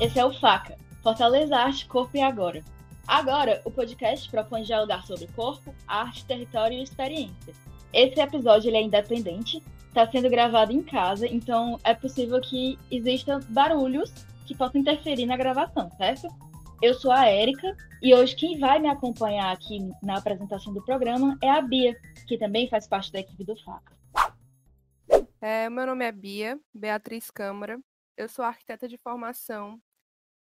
Esse é o FACA, Fortaleza Arte, Corpo e Agora. Agora, o podcast propõe dialogar sobre corpo, arte, território e experiência. Esse episódio ele é independente, está sendo gravado em casa, então é possível que existam barulhos que possam interferir na gravação, certo? Eu sou a Érica e hoje quem vai me acompanhar aqui na apresentação do programa é a Bia, que também faz parte da equipe do FACA. É, meu nome é Bia, Beatriz Câmara. Eu sou arquiteta de formação,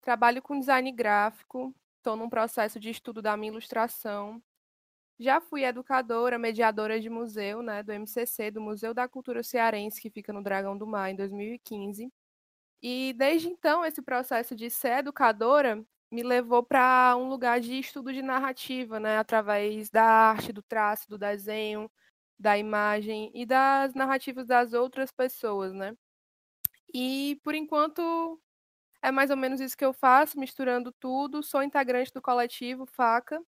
trabalho com design gráfico, estou num processo de estudo da minha ilustração. Já fui educadora, mediadora de museu, né, do MCC, do Museu da Cultura Cearense, que fica no Dragão do Mar, em 2015. E desde então, esse processo de ser educadora me levou para um lugar de estudo de narrativa, né, através da arte, do traço, do desenho, da imagem e das narrativas das outras pessoas, né? E por enquanto é mais ou menos isso que eu faço, misturando tudo. Sou integrante do coletivo Faca.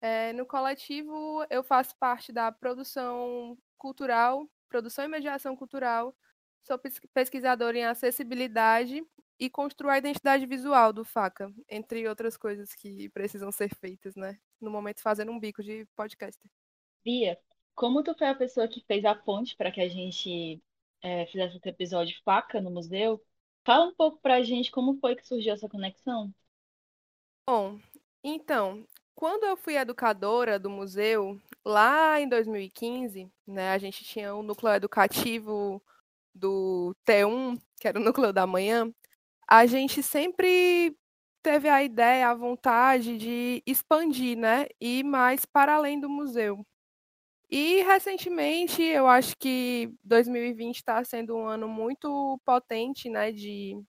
É, no coletivo eu faço parte da produção cultural, produção e mediação cultural. Sou pesquisadora em acessibilidade e construo a identidade visual do Faca, entre outras coisas que precisam ser feitas, né? No momento fazendo um bico de podcaster. Bia, como tu foi a pessoa que fez a ponte para que a gente é, fizesse esse episódio Faca no museu, fala um pouco para a gente como foi que surgiu essa conexão. Bom, então, quando eu fui educadora do museu, lá em 2015, né, a gente tinha um núcleo educativo do T1, que era o núcleo da manhã, a gente sempre teve a ideia, a vontade de expandir, né, ir mais para além do museu. E recentemente, eu acho que 2020 está sendo um ano muito potente, né? De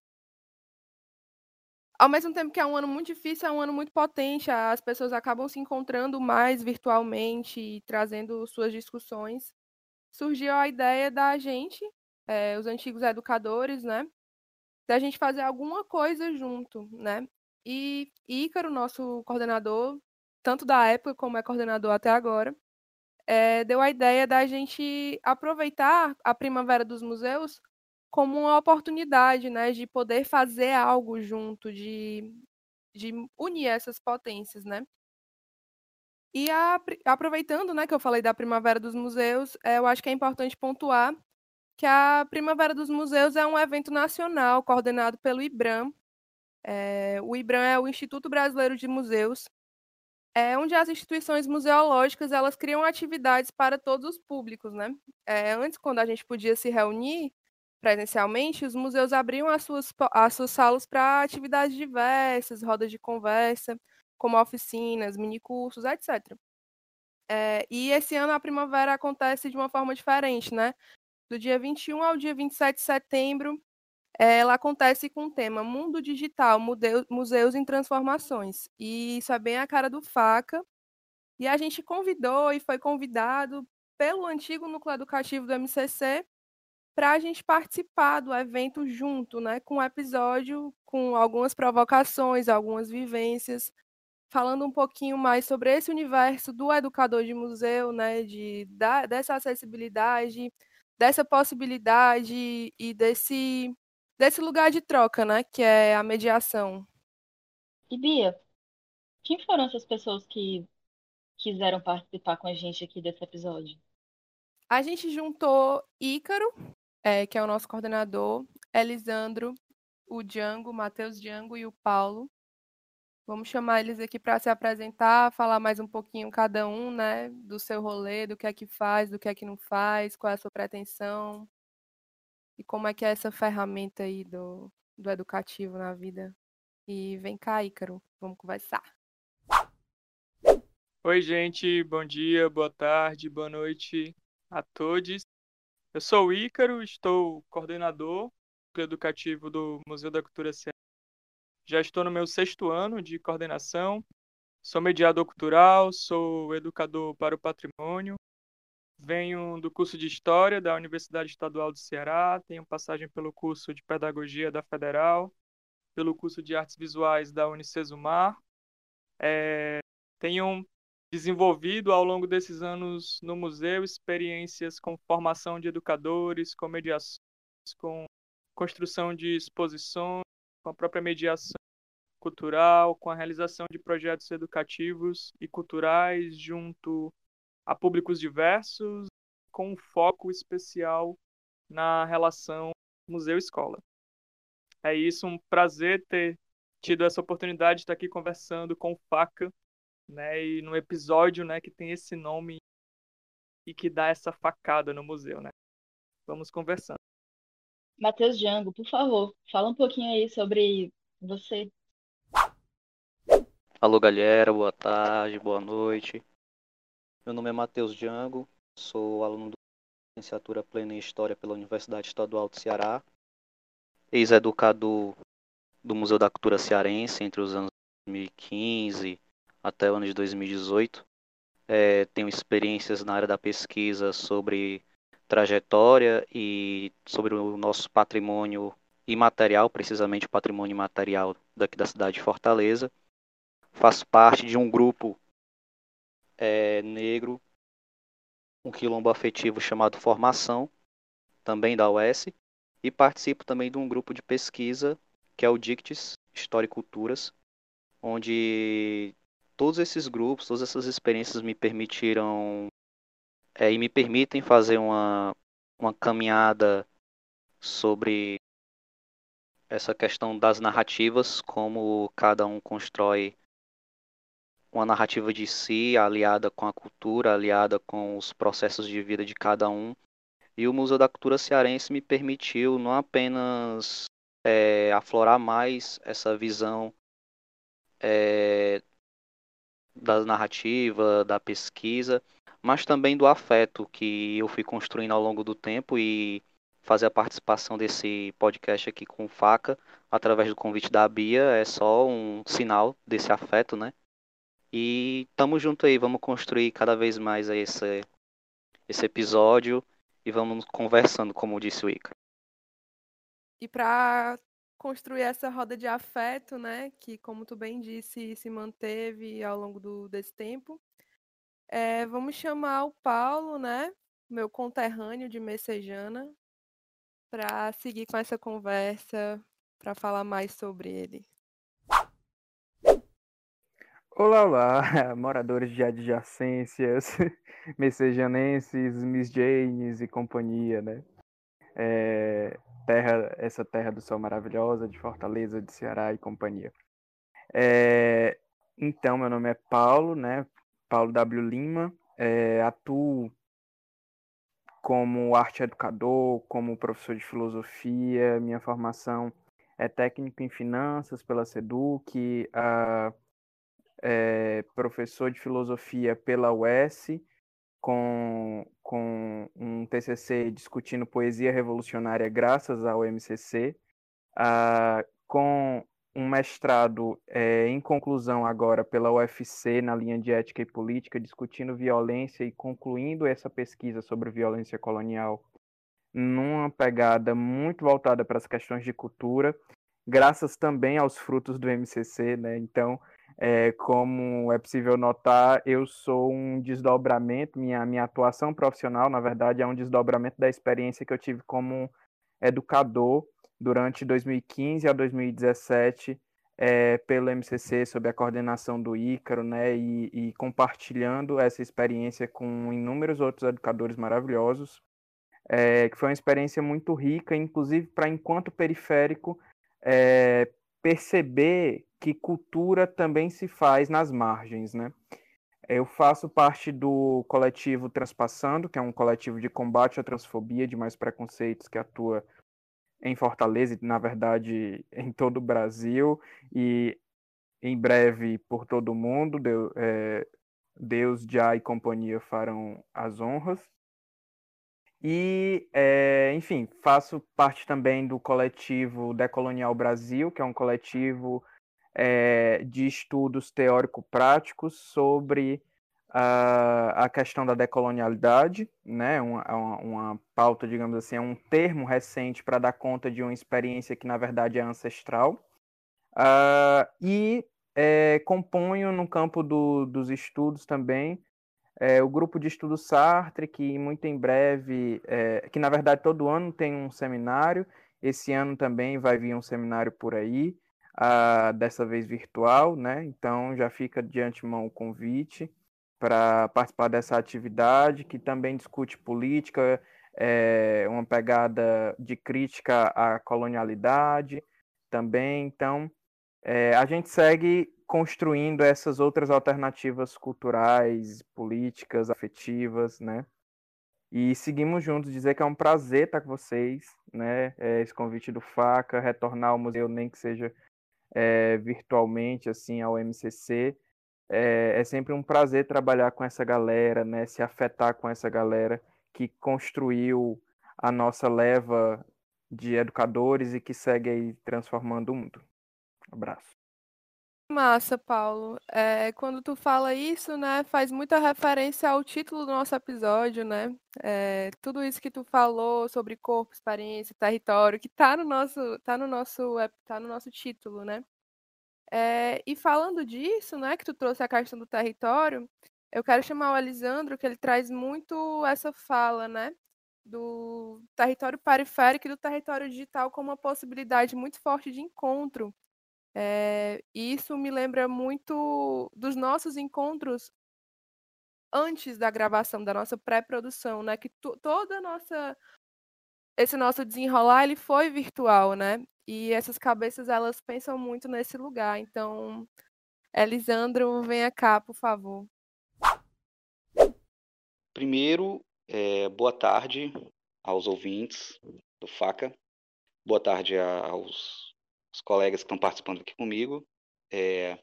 ao mesmo tempo que é um ano muito difícil, é um ano muito potente. As pessoas acabam se encontrando mais virtualmente e trazendo suas discussões. Surgiu a ideia da gente, é, os antigos educadores, né? Da gente fazer alguma coisa junto, né? E Ícaro, nosso coordenador, tanto da época como é coordenador até agora, é, deu a ideia da gente aproveitar a Primavera dos Museus como uma oportunidade, né, de poder fazer algo junto, de, de unir essas potências, né? E a, aproveitando, né, que eu falei da Primavera dos Museus, é, eu acho que é importante pontuar que a Primavera dos Museus é um evento nacional coordenado pelo IBRAM. É, o IBRAM é o Instituto Brasileiro de Museus, é onde as instituições museológicas elas criam atividades para todos os públicos, né? É, antes, quando a gente podia se reunir presencialmente, os museus abriam as suas, as suas salas para atividades diversas, rodas de conversa, como oficinas, minicursos, etc. É, e esse ano a primavera acontece de uma forma diferente, né? Do dia 21 ao dia 27 de setembro, ela acontece com o tema Mundo Digital, Museus em Transformações. E isso é bem a cara do Faca. E a gente convidou e foi convidado pelo antigo núcleo educativo do MCC para a gente participar do evento junto, né, com um episódio com algumas provocações, algumas vivências, falando um pouquinho mais sobre esse universo do educador de museu, né, de da, dessa acessibilidade, dessa possibilidade e desse desse lugar de troca, né? Que é a mediação. E Bia, quem foram essas pessoas que quiseram participar com a gente aqui desse episódio? A gente juntou Ícaro, é, que é o nosso coordenador, Elisandro, o Django, Matheus Django e o Paulo. Vamos chamar eles aqui para se apresentar, falar mais um pouquinho cada um, né, do seu rolê, do que é que faz, do que é que não faz, qual é a sua pretensão, e como é que é essa ferramenta aí do, do educativo na vida. E vem cá, Ícaro, vamos conversar. Oi, gente, bom dia, boa tarde, boa noite a todos. Eu sou o Ícaro, estou coordenador educativo do Museu da Cultura Cearense. Já estou no meu sexto ano de coordenação. Sou mediador cultural, sou educador para o patrimônio Venho do curso de História da Universidade Estadual do Ceará, tenho passagem pelo curso de Pedagogia da Federal, pelo curso de Artes Visuais da Unicesumar. É, tenho desenvolvido ao longo desses anos no museu experiências com formação de educadores, com mediações, com construção de exposições, com a própria mediação cultural, com a realização de projetos educativos e culturais junto a públicos diversos, com um foco especial na relação museu-escola. É isso, um prazer ter tido essa oportunidade de estar aqui conversando com o Faca, né, e no episódio, né, que tem esse nome e que dá essa facada no museu, né. Vamos conversando. Matheus Jango, por favor, fala um pouquinho aí sobre você. Alô, galera, boa tarde, boa noite. Meu nome é Matheus Jango, sou aluno da licenciatura plena em História pela Universidade Estadual do Ceará, ex-educador do Museu da Cultura Cearense entre os anos 2015 até o ano de 2018. É, tenho experiências na área da pesquisa sobre trajetória e sobre o nosso patrimônio imaterial, precisamente o patrimônio imaterial daqui da cidade de Fortaleza. Faço parte de um grupo é, negro, um quilombo afetivo chamado Formação, também da UES, e participo também de um grupo de pesquisa que é o Dictis História e Culturas, onde todos esses grupos, todas essas experiências me permitiram é, e me permitem fazer uma, uma caminhada sobre essa questão das narrativas, como cada um constrói uma narrativa de si, aliada com a cultura, aliada com os processos de vida de cada um. E o Museu da Cultura Cearense me permitiu não apenas é, aflorar mais essa visão é, da narrativa, da pesquisa, mas também do afeto que eu fui construindo ao longo do tempo e fazer a participação desse podcast aqui com faca através do convite da Bia é só um sinal desse afeto, né? E tamo junto aí, vamos construir cada vez mais esse, esse episódio e vamos conversando, como disse o Ica. E para construir essa roda de afeto, né, que como tu bem disse, se manteve ao longo do, desse tempo, é, vamos chamar o Paulo, né? Meu conterrâneo de Messejana, para seguir com essa conversa, para falar mais sobre ele. Olá, olá, moradores de adjacências, messejanenses, Miss Janes e companhia, né? É, terra, essa terra do sol maravilhosa de Fortaleza, de Ceará e companhia. É, então, meu nome é Paulo, né? Paulo W. Lima, é, atuo como arte educador, como professor de filosofia, minha formação é técnico em finanças pela SEDUC, a, é, professor de filosofia pela UES, com, com um TCC discutindo poesia revolucionária graças ao MCC, com um mestrado é, em conclusão agora pela UFC na linha de ética e política, discutindo violência e concluindo essa pesquisa sobre violência colonial numa pegada muito voltada para as questões de cultura, graças também aos frutos do MCC, né? Então, é, como é possível notar, eu sou um desdobramento, minha, minha atuação profissional, na verdade, é um desdobramento da experiência que eu tive como educador durante 2015 a 2017 é, pelo MCC, sob a coordenação do Ícaro, né, e, e, compartilhando essa experiência com inúmeros outros educadores maravilhosos, é, que foi uma experiência muito rica, inclusive para, enquanto periférico, é, perceber que cultura também se faz nas margens, né? Eu faço parte do coletivo Transpassando, que é um coletivo de combate à transfobia e demais preconceitos que atua em Fortaleza e, na verdade, em todo o Brasil e em breve por todo o mundo. Deus, é, Deus Já e companhia farão as honras. E, é, enfim, faço parte também do coletivo Decolonial Brasil, que é um coletivo é, de estudos teórico-práticos sobre a, a questão da decolonialidade, né, uma, uma, uma, pauta, digamos assim, é um termo recente para dar conta de uma experiência que, na verdade, é ancestral. Uh, e é, componho no campo do, dos estudos também é, o grupo de estudo Sartre, que muito em breve, é, que na verdade todo ano tem um seminário, Esse ano também vai vir um seminário por aí, uh, dessa vez virtual, né? Então já fica de antemão o convite para participar dessa atividade que também discute política, é, uma pegada de crítica à colonialidade também. Então, é, a gente segue construindo essas outras alternativas culturais, políticas, afetivas, né? E seguimos juntos, dizer que é um prazer estar com vocês, né? É, esse convite do Faca, retornar ao museu, nem que seja é, virtualmente, assim, ao MCC. É, é, sempre um prazer trabalhar com essa galera, né? Se afetar com essa galera que construiu a nossa leva de educadores e que segue aí transformando o mundo. Abraço. Massa, Paulo. É, quando tu fala isso, né, faz muita referência ao título do nosso episódio, né? É, tudo isso que tu falou sobre corpo, experiência, território, que tá no nosso, tá no nosso, tá no nosso título, né? É, e falando disso, né, que tu trouxe a questão do território, eu quero chamar o Elisandro, que ele traz muito essa fala, né? Do território periférico e do território digital como uma possibilidade muito forte de encontro. É, isso me lembra muito dos nossos encontros antes da gravação, da nossa pré-produção, né? Que toda nossa esse nosso desenrolar ele foi virtual, né? E essas cabeças elas pensam muito nesse lugar. Então, Elisandro, venha cá, por favor. Primeiro, é, boa tarde aos ouvintes do FACA, boa tarde aos, aos colegas que estão participando aqui comigo. É,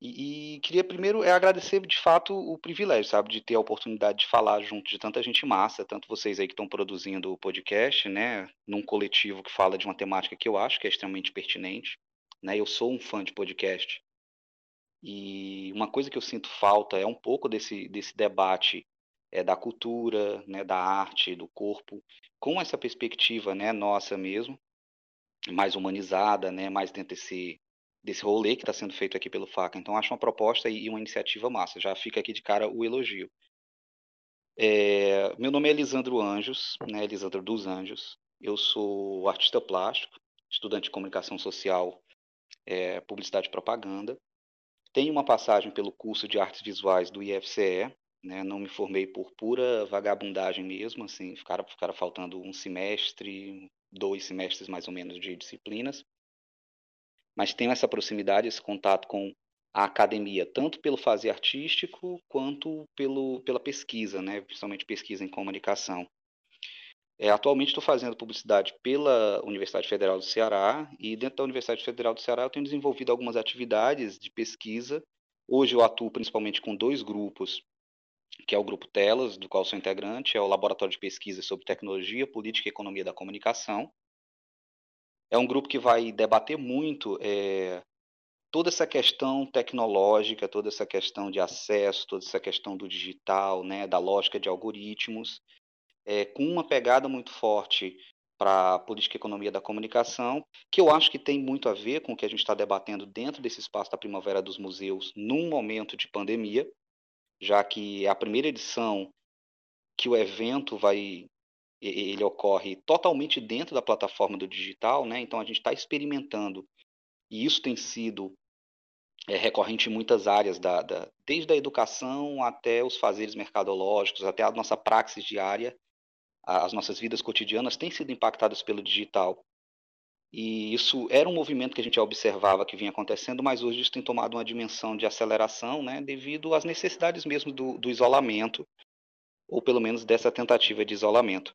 e, e, queria primeiro é agradecer de fato o privilégio, sabe, de ter a oportunidade de falar junto de tanta gente massa, tanto vocês aí que estão produzindo o podcast, né, num coletivo que fala de uma temática que eu acho que é extremamente pertinente, né? Eu sou um fã de podcast e uma coisa que eu sinto falta é um pouco desse, desse debate é, da cultura, né, da arte, do corpo, com essa perspectiva né, nossa mesmo, mais humanizada, né, mais dentro desse, desse rolê que está sendo feito aqui pelo FACA. Então, acho uma proposta e uma iniciativa massa. Já fica aqui de cara o elogio. É, meu nome é Elisandro Anjos, né, Elisandro dos Anjos. Eu sou artista plástico, estudante de comunicação social, é, publicidade e propaganda. Tenho uma passagem pelo curso de artes visuais do IFCE, né? Não me formei por pura vagabundagem mesmo, assim, ficaram, ficaram faltando um semestre, dois semestres mais ou menos de disciplinas. Mas tenho essa proximidade, esse contato com a academia, tanto pelo fazer artístico quanto pelo, pela pesquisa, né? principalmente pesquisa em comunicação. É, atualmente estou fazendo publicidade pela Universidade Federal do Ceará e dentro da Universidade Federal do Ceará eu tenho desenvolvido algumas atividades de pesquisa. Hoje eu atuo principalmente com dois grupos, que é o grupo Telas, do qual sou integrante, é o Laboratório de Pesquisa sobre Tecnologia, Política e Economia da Comunicação. É um grupo que vai debater muito é, toda essa questão tecnológica, toda essa questão de acesso, toda essa questão do digital, né, da lógica de algoritmos, é, com uma pegada muito forte para a política e economia da comunicação, que eu acho que tem muito a ver com o que a gente está debatendo dentro desse espaço da Primavera dos Museus num momento de pandemia, já que a primeira edição que o evento vai ele ocorre totalmente dentro da plataforma do digital, né? Então a gente está experimentando e isso tem sido é, recorrente em muitas áreas, da, da, desde a educação até os fazeres mercadológicos, até a nossa praxis diária as nossas vidas cotidianas têm sido impactadas pelo digital. E isso era um movimento que a gente observava que vinha acontecendo, mas hoje isso tem tomado uma dimensão de aceleração, né, devido às necessidades mesmo do, do isolamento, ou pelo menos dessa tentativa de isolamento.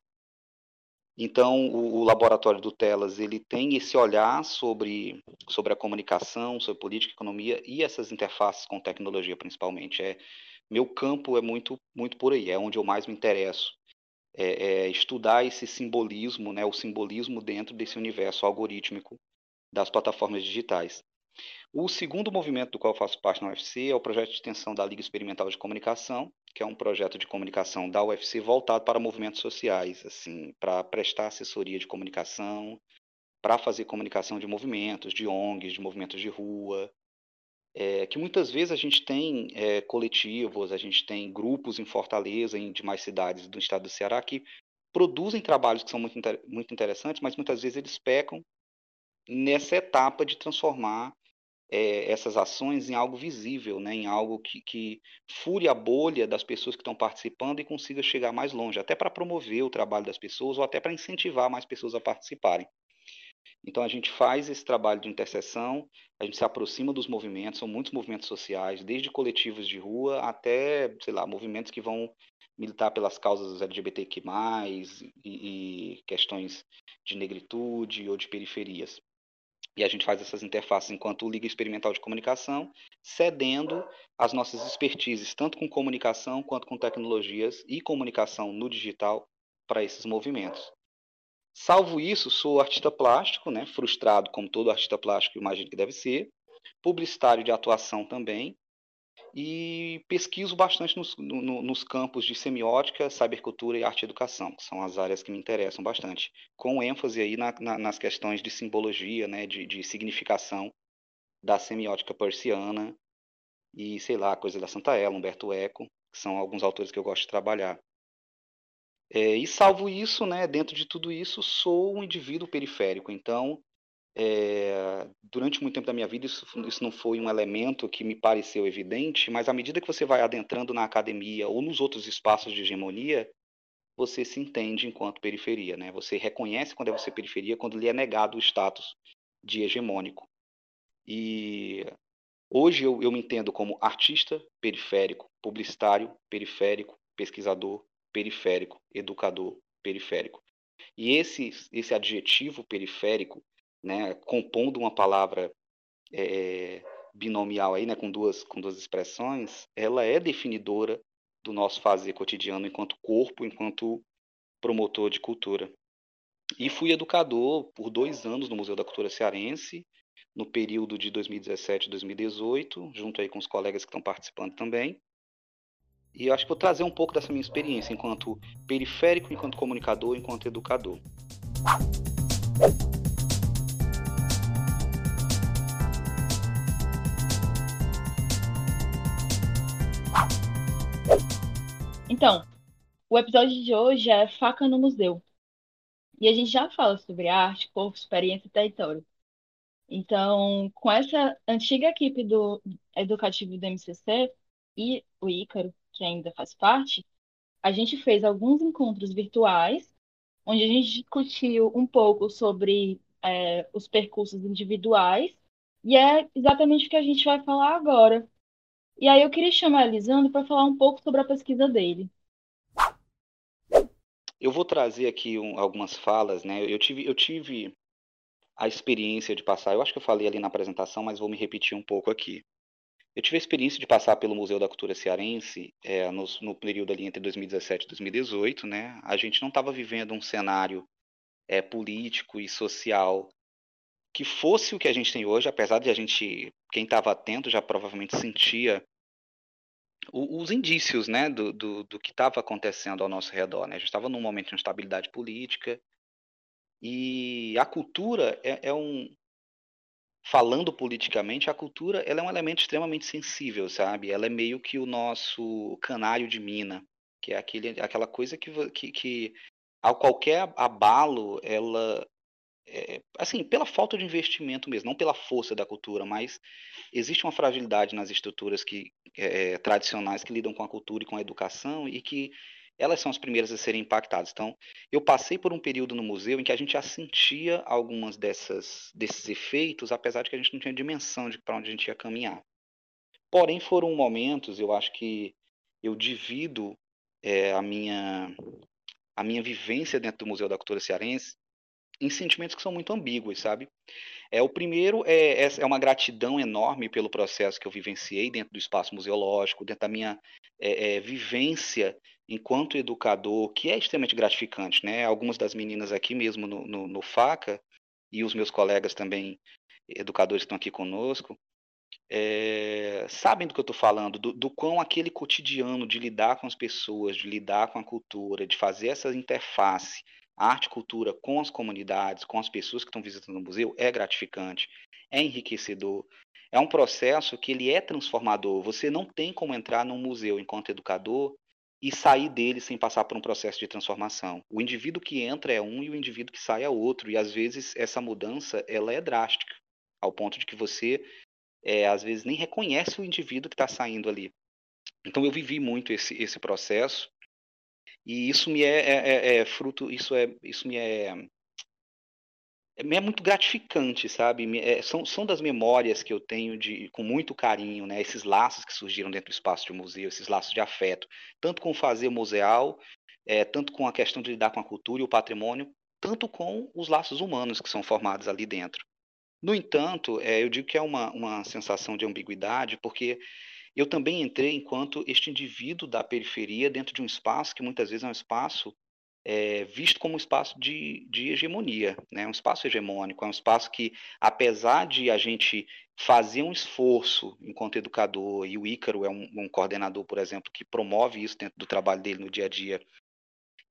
Então, o, o, laboratório do Telas ele tem esse olhar sobre, sobre a comunicação, sobre política, economia e essas interfaces com tecnologia, principalmente. É, meu campo é muito, muito por aí, é onde eu mais me interesso é, é, estudar esse simbolismo, né, o simbolismo dentro desse universo algorítmico das plataformas digitais. O segundo movimento do qual faço parte na UFC é o projeto de extensão da Liga Experimental de Comunicação, que é um projeto de comunicação da UFC voltado para movimentos sociais, assim, para prestar assessoria de comunicação, para fazer comunicação de movimentos, de ONGs, de movimentos de rua, é, que muitas vezes a gente tem é, coletivos, a gente tem grupos em Fortaleza, em demais cidades do estado do Ceará, que produzem trabalhos que são muito, muito interessantes, mas muitas vezes eles pecam nessa etapa de transformar é, essas ações em algo visível, né, em algo que, que fure a bolha das pessoas que estão participando e consiga chegar mais longe, até para promover o trabalho das pessoas ou até para incentivar mais pessoas a participarem. Então a gente faz esse trabalho de interseção, a gente se aproxima dos movimentos, são muitos movimentos sociais, desde coletivos de rua até, sei lá, movimentos que vão militar pelas causas LGBTQ+, e, e questões de negritude ou de periferias. E a gente faz essas interfaces enquanto Liga Experimental de Comunicação, cedendo as nossas expertises, tanto com comunicação quanto com tecnologias e comunicação no digital, para esses movimentos. Salvo isso, sou artista plástico, né, frustrado como todo artista plástico imagino que deve ser, publicitário de atuação também, e pesquiso bastante nos, no, nos campos de semiótica, cybercultura e arte-educação, que são as áreas que me interessam bastante, com ênfase aí na, na, nas questões de simbologia, né, de, de significação da semiótica persiana e, sei lá, coisa da Santa Ela, Humberto Eco, que são alguns autores que eu gosto de trabalhar. É, e salvo isso, né, dentro de tudo isso, sou um indivíduo periférico. Então, é, durante muito tempo da minha vida, isso, isso não foi um elemento que me pareceu evidente, mas à medida que você vai adentrando na academia ou nos outros espaços de hegemonia, você se entende enquanto periferia. Né? Você reconhece quando é você periferia, quando lhe é negado o status de hegemônico. E hoje eu, eu me entendo como artista periférico, publicitário periférico, pesquisador periférico, educador periférico. E esse, esse adjetivo periférico, né, compondo uma palavra é, binomial aí, né, com duas, com duas expressões, ela é definidora do nosso fazer cotidiano enquanto corpo, enquanto promotor de cultura. E fui educador por dois anos no Museu da Cultura Cearense, no período de 2017 e 2018, junto aí com os colegas que estão participando também. E eu acho que vou trazer um pouco dessa minha experiência enquanto periférico, enquanto comunicador, enquanto educador. Então, o episódio de hoje é Faca no Museu. E a gente já fala sobre arte, corpo, experiência e território. Então, com essa antiga equipe do educativo do MCC e o Ícaro, que ainda faz parte, a gente fez alguns encontros virtuais, onde a gente discutiu um pouco sobre é, os percursos individuais, e é exatamente o que a gente vai falar agora. E aí eu queria chamar a Elisandro para falar um pouco sobre a pesquisa dele. Eu vou trazer aqui um, algumas falas, né? Eu tive, eu tive a experiência de passar, eu acho que eu falei ali na apresentação, mas vou me repetir um pouco aqui. Eu tive a experiência de passar pelo Museu da Cultura Cearense é, no, no, período ali entre 2017 e 2018, né? A gente não estava vivendo um cenário é, político e social que fosse o que a gente tem hoje, apesar de a gente, quem estava atento já provavelmente sentia o, os indícios, né, do, do, do que estava acontecendo ao nosso redor, né? A gente estava num momento de instabilidade política e a cultura é, é um, falando politicamente, a cultura ela é um elemento extremamente sensível, sabe? Ela é meio que o nosso canário de mina, que é aquele, aquela coisa que, que, que ao qualquer abalo, ela é, assim, pela falta de investimento mesmo, não pela força da cultura, mas existe uma fragilidade nas estruturas que, é, tradicionais que lidam com a cultura e com a educação e que elas são as primeiras a serem impactadas. Então, eu passei por um período no museu em que a gente já sentia algumas dessas desses efeitos, apesar de que a gente não tinha dimensão de para onde a gente ia caminhar. Porém, foram momentos, eu acho que eu divido é, a minha a minha vivência dentro do Museu da Cultura Cearense em sentimentos que são muito ambíguos, sabe? É, o primeiro é, é, uma gratidão enorme pelo processo que eu vivenciei dentro do espaço museológico, dentro da minha é, é, vivência enquanto educador, que é extremamente gratificante, né? Algumas das meninas aqui mesmo no, no, no FACA e os meus colegas também, educadores que estão aqui conosco, é, sabem do que eu estou falando, do, do quão aquele cotidiano de lidar com as pessoas, de lidar com a cultura, de fazer essa interface arte e cultura com as comunidades, com as pessoas que estão visitando o museu é gratificante, é enriquecedor. É um processo que ele é transformador. Você não tem como entrar num museu enquanto educador e sair dele sem passar por um processo de transformação. O indivíduo que entra é um e o indivíduo que sai é outro, e às vezes essa mudança ela é drástica, ao ponto de que você é, às vezes nem reconhece o indivíduo que está saindo ali. Então eu vivi muito esse, esse processo e isso me é, é, é, é fruto, isso é, isso me é é muito gratificante, sabe? É, são, são das memórias que eu tenho de, com muito carinho, né? Esses laços que surgiram dentro do espaço de museu, esses laços de afeto, tanto com o fazer museal, é, tanto com a questão de lidar com a cultura e o patrimônio, tanto com os laços humanos que são formados ali dentro. No entanto, é, eu digo que é uma, uma sensação de ambiguidade, porque eu também entrei enquanto este indivíduo da periferia dentro de um espaço que muitas vezes é um espaço é, visto como um espaço de, de hegemonia, né? um espaço hegemônico, é um espaço que, apesar de a gente fazer um esforço enquanto educador, e o Ícaro é um, um coordenador, por exemplo, que promove isso dentro do trabalho dele no dia a dia,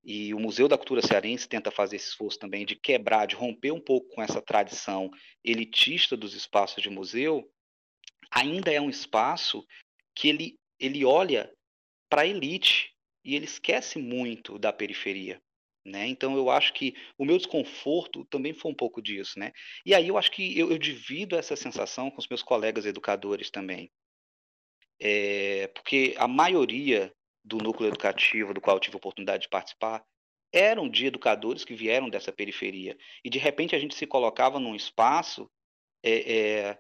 e o Museu da Cultura Cearense tenta fazer esse esforço também de quebrar, de romper um pouco com essa tradição elitista dos espaços de museu, ainda é um espaço que ele, ele olha para a elite e ele esquece muito da periferia. Né? Então eu acho que o meu desconforto também foi um pouco disso, né? E aí eu acho que eu, eu divido essa sensação com os meus colegas educadores também, é, porque a maioria do núcleo educativo do qual eu tive a oportunidade de participar eram de educadores que vieram dessa periferia e de repente a gente se colocava num espaço é, é,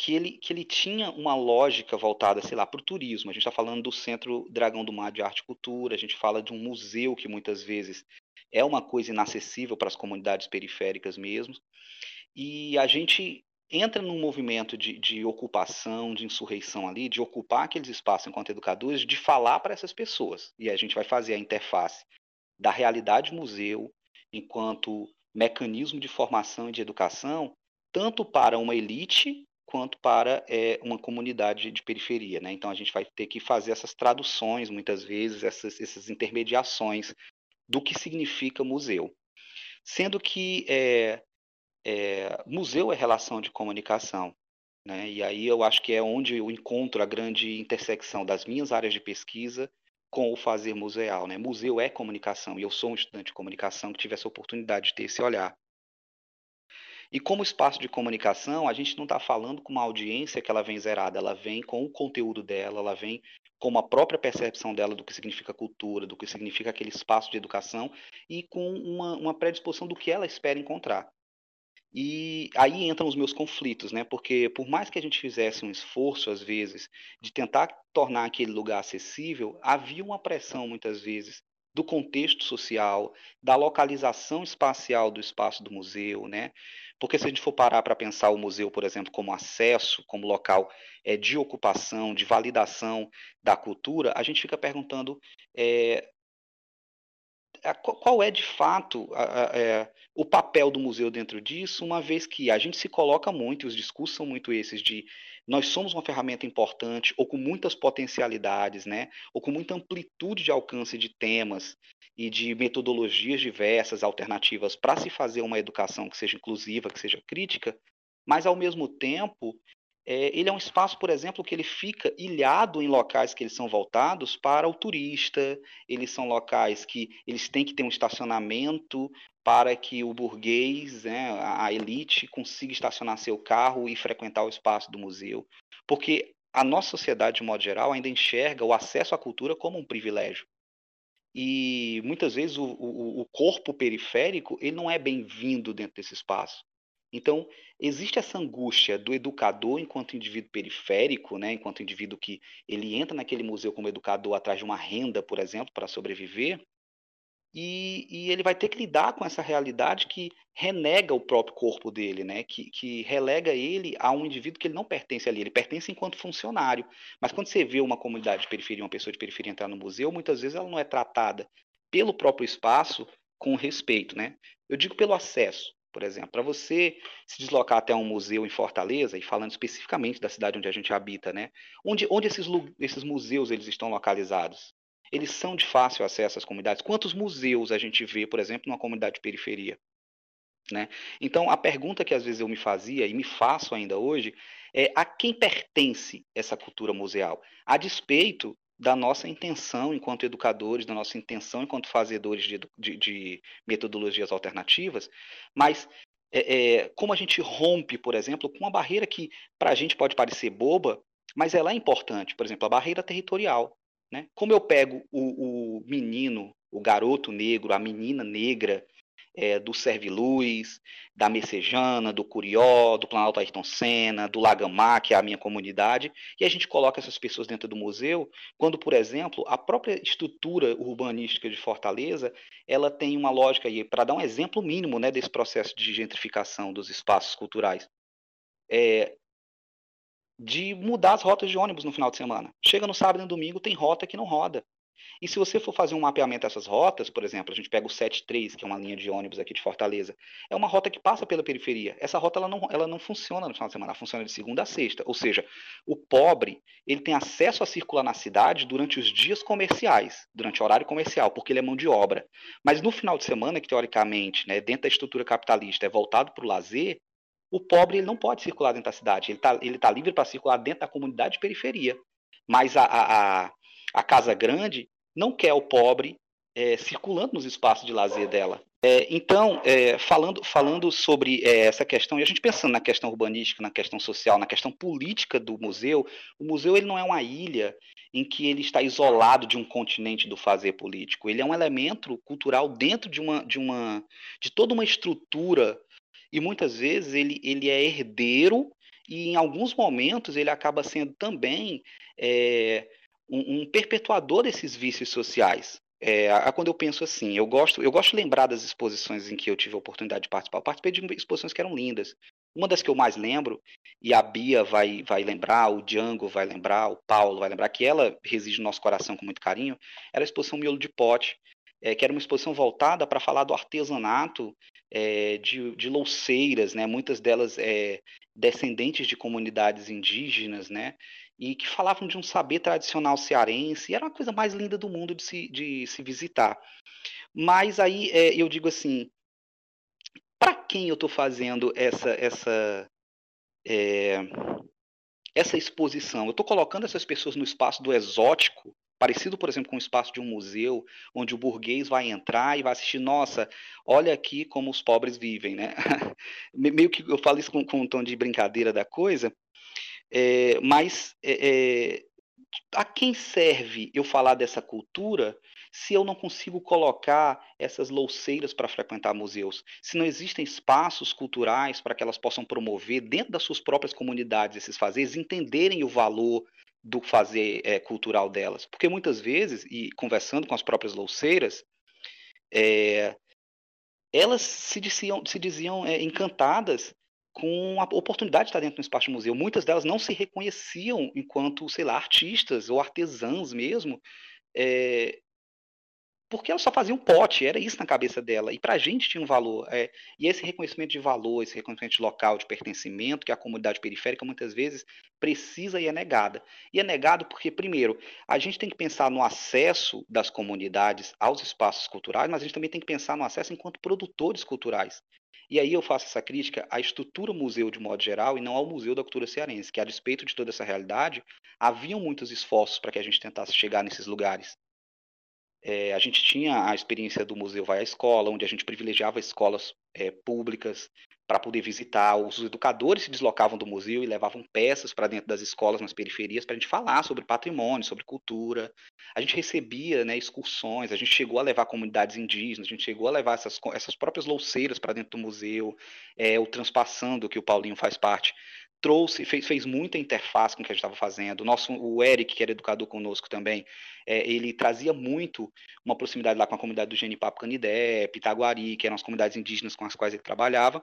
que ele, que ele tinha uma lógica voltada, sei lá, para o turismo. A gente está falando do Centro Dragão do Mar de Arte e Cultura, a gente fala de um museu que muitas vezes é uma coisa inacessível para as comunidades periféricas mesmo. E a gente entra num movimento de, de ocupação, de insurreição ali, de ocupar aqueles espaços enquanto educadores, de falar para essas pessoas. E a gente vai fazer a interface da realidade museu enquanto mecanismo de formação e de educação, tanto para uma elite quanto para é, uma comunidade de periferia. Né? Então a gente vai ter que fazer essas traduções, muitas vezes, essas, essas intermediações do que significa museu. Sendo que é, é, museu é relação de comunicação. Né? E aí eu acho que é onde eu encontro a grande intersecção das minhas áreas de pesquisa com o fazer museal. Né? Museu é comunicação, e eu sou um estudante de comunicação que tive essa oportunidade de ter esse olhar. E como espaço de comunicação, a gente não está falando com uma audiência que ela vem zerada, ela vem com o conteúdo dela, ela vem com a própria percepção dela do que significa cultura, do que significa aquele espaço de educação e com uma, uma predisposição do que ela espera encontrar. E aí entram os meus conflitos, né? Porque por mais que a gente fizesse um esforço, às vezes, de tentar tornar aquele lugar acessível, havia uma pressão, muitas vezes, do contexto social, da localização espacial do espaço do museu, né? Porque se a gente for parar para pensar o museu, por exemplo, como acesso, como local é, de ocupação, de validação da cultura, a gente fica perguntando é, qual é de fato a, a, é, o papel do museu dentro disso, uma vez que a gente se coloca muito, e os discursos são muito esses, de nós somos uma ferramenta importante, ou com muitas potencialidades, né, ou com muita amplitude de alcance de temas e de metodologias diversas, alternativas para se fazer uma educação que seja inclusiva, que seja crítica, mas ao mesmo tempo é, ele é um espaço, por exemplo, que ele fica ilhado em locais que eles são voltados para o turista, eles são locais que eles têm que ter um estacionamento para que o burguês, né, a elite, consiga estacionar seu carro e frequentar o espaço do museu. Porque a nossa sociedade, de modo geral, ainda enxerga o acesso à cultura como um privilégio e muitas vezes o, o, o corpo periférico ele não é bem-vindo dentro desse espaço. Então, existe essa angústia do educador enquanto indivíduo periférico, né, enquanto indivíduo que ele entra naquele museu como educador atrás de uma renda, por exemplo, para sobreviver, e, e, ele vai ter que lidar com essa realidade que renega o próprio corpo dele, né? Que, que, relega ele a um indivíduo que ele não pertence ali, ele pertence enquanto funcionário. Mas quando você vê uma comunidade de periferia, uma pessoa de periferia entrar no museu, muitas vezes ela não é tratada pelo próprio espaço com respeito, né? Eu digo pelo acesso, por exemplo. Para você se deslocar até um museu em Fortaleza, e falando especificamente da cidade onde a gente habita, né? Onde, onde esses, esses museus eles estão localizados? eles são de fácil acesso às comunidades. Quantos museus a gente vê, por exemplo, numa comunidade de periferia? Né? Então, a pergunta que às vezes eu me fazia e me faço ainda hoje é a quem pertence essa cultura museal? A despeito da nossa intenção enquanto educadores, da nossa intenção enquanto fazedores de, de, de metodologias alternativas, mas é, é, como a gente rompe, por exemplo, com uma barreira que para a gente pode parecer boba, mas ela é importante, por exemplo, a barreira territorial. Né? Como eu pego o, o menino, o garoto negro, a menina negra, é, do Serviluz, da Messejana, do Curió, do Planalto Ayrton Senna, do Lagamar, que é a minha comunidade, e a gente coloca essas pessoas dentro do museu, quando, por exemplo, a própria estrutura urbanística de Fortaleza, ela tem uma lógica, e para dar um exemplo mínimo né, desse processo de gentrificação dos espaços culturais, é, de mudar as rotas de ônibus no final de semana. Chega no sábado e no domingo, tem rota que não roda. E se você for fazer um mapeamento dessas rotas, por exemplo, a gente pega o 73, que é uma linha de ônibus aqui de Fortaleza, é uma rota que passa pela periferia. Essa rota ela não, ela não funciona no final de semana, ela funciona de segunda a sexta. Ou seja, o pobre ele tem acesso a circular na cidade durante os dias comerciais, durante o horário comercial, porque ele é mão de obra. Mas no final de semana, que teoricamente, né, dentro da estrutura capitalista, é voltado para o lazer, o pobre ele não pode circular dentro da cidade, ele está ele tá livre para circular dentro da comunidade de periferia. Mas a, a, a Casa Grande não quer o pobre é, circulando nos espaços de lazer dela. É, então, é, falando, falando sobre é, essa questão, e a gente pensando na questão urbanística, na questão social, na questão política do museu, o museu ele não é uma ilha em que ele está isolado de um continente do fazer político. Ele é um elemento cultural dentro de uma, de uma, de toda uma estrutura e muitas vezes ele, ele é herdeiro e em alguns momentos ele acaba sendo também é, um, um perpetuador desses vícios sociais. É, quando eu penso assim, eu gosto, eu gosto de lembrar das exposições em que eu tive a oportunidade de participar. Eu participei de exposições que eram lindas. Uma das que eu mais lembro, e a Bia vai, vai lembrar, o Django vai lembrar, o Paulo vai lembrar, que ela reside no nosso coração com muito carinho, era a exposição Miolo de Pote, é, que era uma exposição voltada para falar do artesanato é, de, de louceiras, né? muitas delas é, descendentes de comunidades indígenas, né? E que falavam de um saber tradicional cearense, e era uma coisa mais linda do mundo de se, de se visitar. Mas aí é, eu digo assim, para quem eu estou fazendo essa essa é, essa exposição? Eu estou colocando essas pessoas no espaço do exótico, parecido, por exemplo, com o espaço de um museu, onde o burguês vai entrar e vai assistir, nossa, olha aqui como os pobres vivem, né? Meio que eu falo isso com, com um tom de brincadeira da coisa, é, mas é, é, a quem serve eu falar dessa cultura se eu não consigo colocar essas louceiras para frequentar museus? Se não existem espaços culturais para que elas possam promover dentro das suas próprias comunidades esses fazeres, entenderem o valor do fazer é, cultural delas? Porque muitas vezes, e conversando com as próprias louceiras, é, elas se diziam, se diziam é, encantadas com a oportunidade de estar dentro de um espaço de museu. Muitas delas não se reconheciam enquanto, sei lá, artistas ou artesãs mesmo, é, porque elas só faziam pote, era isso na cabeça dela. E para a gente tinha um valor. É, e esse reconhecimento de valor, esse reconhecimento local, de pertencimento, que a comunidade periférica muitas vezes precisa e é negada. E é negado porque, primeiro, a gente tem que pensar no acesso das comunidades aos espaços culturais, mas a gente também tem que pensar no acesso enquanto produtores culturais. E aí eu faço essa crítica à estrutura museu de modo geral e não ao Museu da Cultura Cearense, que a despeito de toda essa realidade, haviam muitos esforços para que a gente tentasse chegar nesses lugares. É, a gente tinha a experiência do Museu Vai à Escola, onde a gente privilegiava escolas é, públicas para poder visitar. Os educadores se deslocavam do museu e levavam peças para dentro das escolas nas periferias para a gente falar sobre patrimônio, sobre cultura. A gente recebia né, excursões, a gente chegou a levar comunidades indígenas, a gente chegou a levar essas, essas próprias louceiras para dentro do museu, é, o Transpassando, que o Paulinho faz parte, trouxe, fez, fez muita interface com o que a gente estava fazendo. O, nosso, o Eric, que era educador conosco também, é, ele trazia muito uma proximidade lá com a comunidade do Genipapo Canidé, Pitaguari, que eram as comunidades indígenas com as quais ele trabalhava.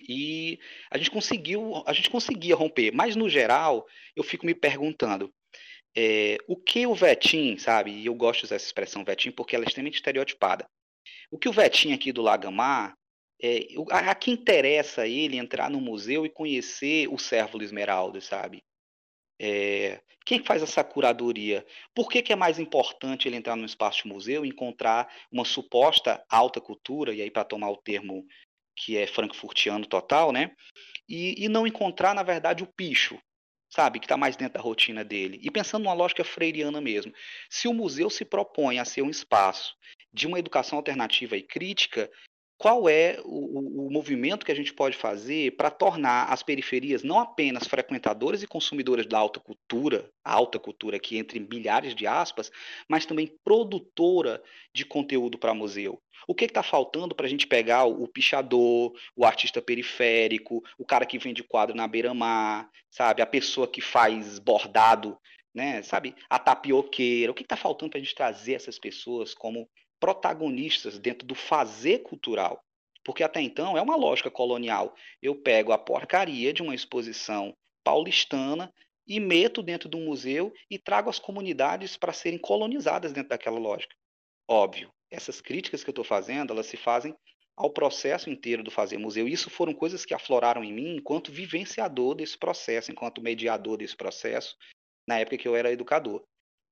E a gente conseguiu, a gente conseguia romper, mas no geral, eu fico me perguntando, é, o que o Vetim, sabe, e eu gosto de usar essa expressão Vetim porque ela é extremamente estereotipada. O que o Vetim aqui do Lagamar é, a, a que interessa ele entrar no museu e conhecer o Cérvulo Esmeralda, sabe? É, quem faz essa curadoria? Por que, que, é mais importante ele entrar no espaço de museu e encontrar uma suposta alta cultura, e aí para tomar o termo que é frankfurtiano total, né? E, e, não encontrar, na verdade, o picho, sabe, que está mais dentro da rotina dele. E pensando numa lógica freiriana mesmo, se o museu se propõe a ser um espaço de uma educação alternativa e crítica, qual é o, o, movimento que a gente pode fazer para tornar as periferias não apenas frequentadoras e consumidoras da alta cultura, a alta cultura aqui entre milhares de aspas, mas também produtora de conteúdo para museu. O que está faltando para a gente pegar o, o pichador, o artista periférico, o cara que vende quadro na beira-mar, sabe, a pessoa que faz bordado, né, sabe, a tapioqueira. O que está faltando para a gente trazer essas pessoas como protagonistas dentro do fazer cultural. Porque até então é uma lógica colonial. Eu pego a porcaria de uma exposição paulistana e meto dentro do museu e trago as comunidades para serem colonizadas dentro daquela lógica. Óbvio, essas críticas que eu estou fazendo, elas se fazem ao processo inteiro do fazer museu. Isso foram coisas que afloraram em mim enquanto vivenciador desse processo, enquanto mediador desse processo, na época que eu era educador.